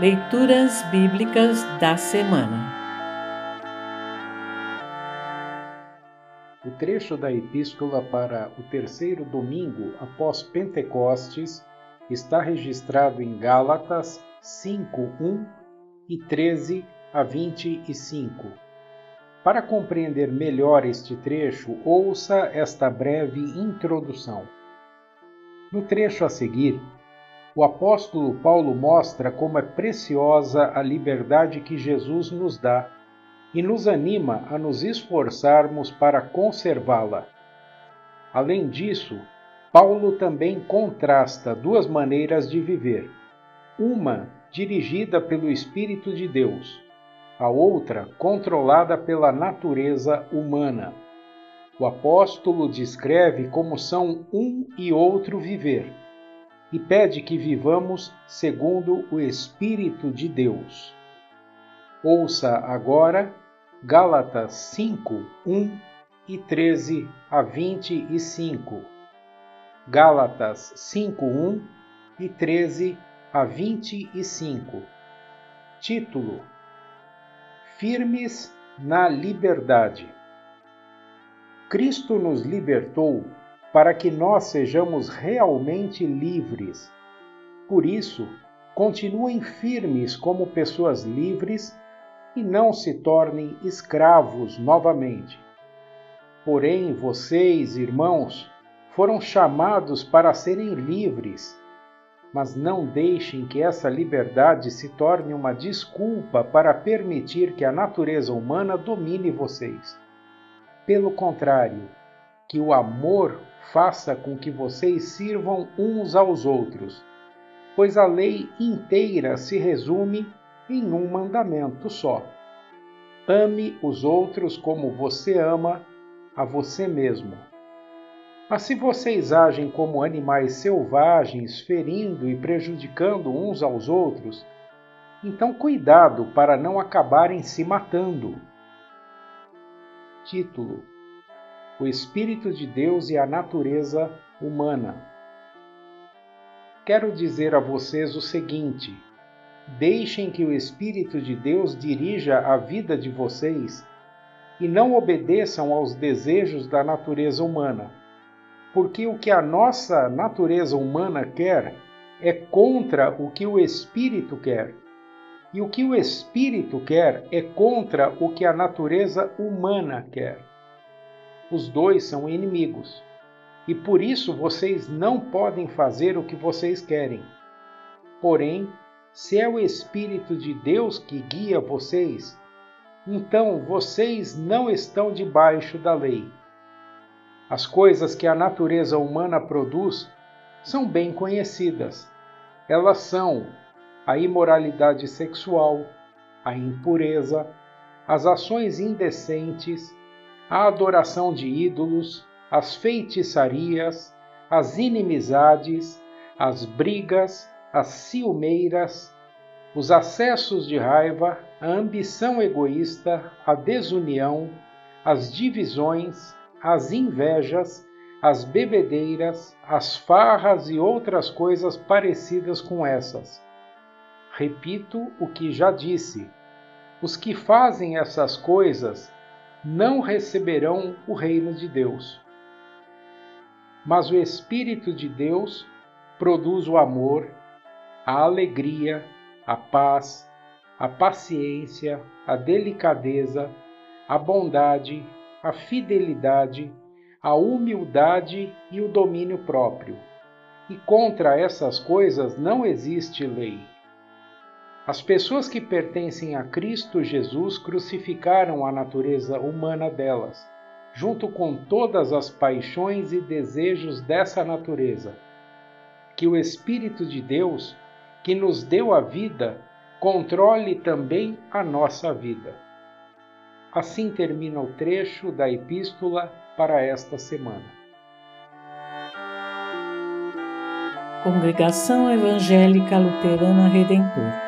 Leituras Bíblicas da Semana O trecho da Epístola para o terceiro domingo após Pentecostes está registrado em Gálatas 5, 1 e 13 a 25. Para compreender melhor este trecho, ouça esta breve introdução. No trecho a seguir, o apóstolo Paulo mostra como é preciosa a liberdade que Jesus nos dá e nos anima a nos esforçarmos para conservá-la. Além disso, Paulo também contrasta duas maneiras de viver: uma dirigida pelo Espírito de Deus, a outra controlada pela natureza humana. O apóstolo descreve como são um e outro viver e pede que vivamos segundo o Espírito de Deus. Ouça agora Gálatas 5, 1 e 13 a 25. Gálatas 5, 1 e 13 a 25. Título: Firmes na Liberdade. Cristo nos libertou para que nós sejamos realmente livres. Por isso, continuem firmes como pessoas livres e não se tornem escravos novamente. Porém, vocês, irmãos, foram chamados para serem livres, mas não deixem que essa liberdade se torne uma desculpa para permitir que a natureza humana domine vocês. Pelo contrário, que o amor faça com que vocês sirvam uns aos outros, pois a lei inteira se resume em um mandamento só: ame os outros como você ama a você mesmo. Mas se vocês agem como animais selvagens, ferindo e prejudicando uns aos outros, então cuidado para não acabarem se matando. Título o Espírito de Deus e a natureza humana. Quero dizer a vocês o seguinte: deixem que o Espírito de Deus dirija a vida de vocês e não obedeçam aos desejos da natureza humana, porque o que a nossa natureza humana quer é contra o que o Espírito quer. E o que o Espírito quer é contra o que a natureza humana quer os dois são inimigos. E por isso vocês não podem fazer o que vocês querem. Porém, se é o Espírito de Deus que guia vocês, então vocês não estão debaixo da lei. As coisas que a natureza humana produz são bem conhecidas. Elas são a imoralidade sexual, a impureza, as ações indecentes, a adoração de ídolos, as feitiçarias, as inimizades, as brigas, as ciumeiras, os acessos de raiva, a ambição egoísta, a desunião, as divisões, as invejas, as bebedeiras, as farras e outras coisas parecidas com essas. Repito o que já disse: os que fazem essas coisas não receberão o reino de Deus. Mas o Espírito de Deus produz o amor, a alegria, a paz, a paciência, a delicadeza, a bondade, a fidelidade, a humildade e o domínio próprio. E contra essas coisas não existe lei. As pessoas que pertencem a Cristo Jesus crucificaram a natureza humana delas, junto com todas as paixões e desejos dessa natureza. Que o Espírito de Deus, que nos deu a vida, controle também a nossa vida. Assim termina o trecho da epístola para esta semana. Congregação Evangélica Luterana Redentor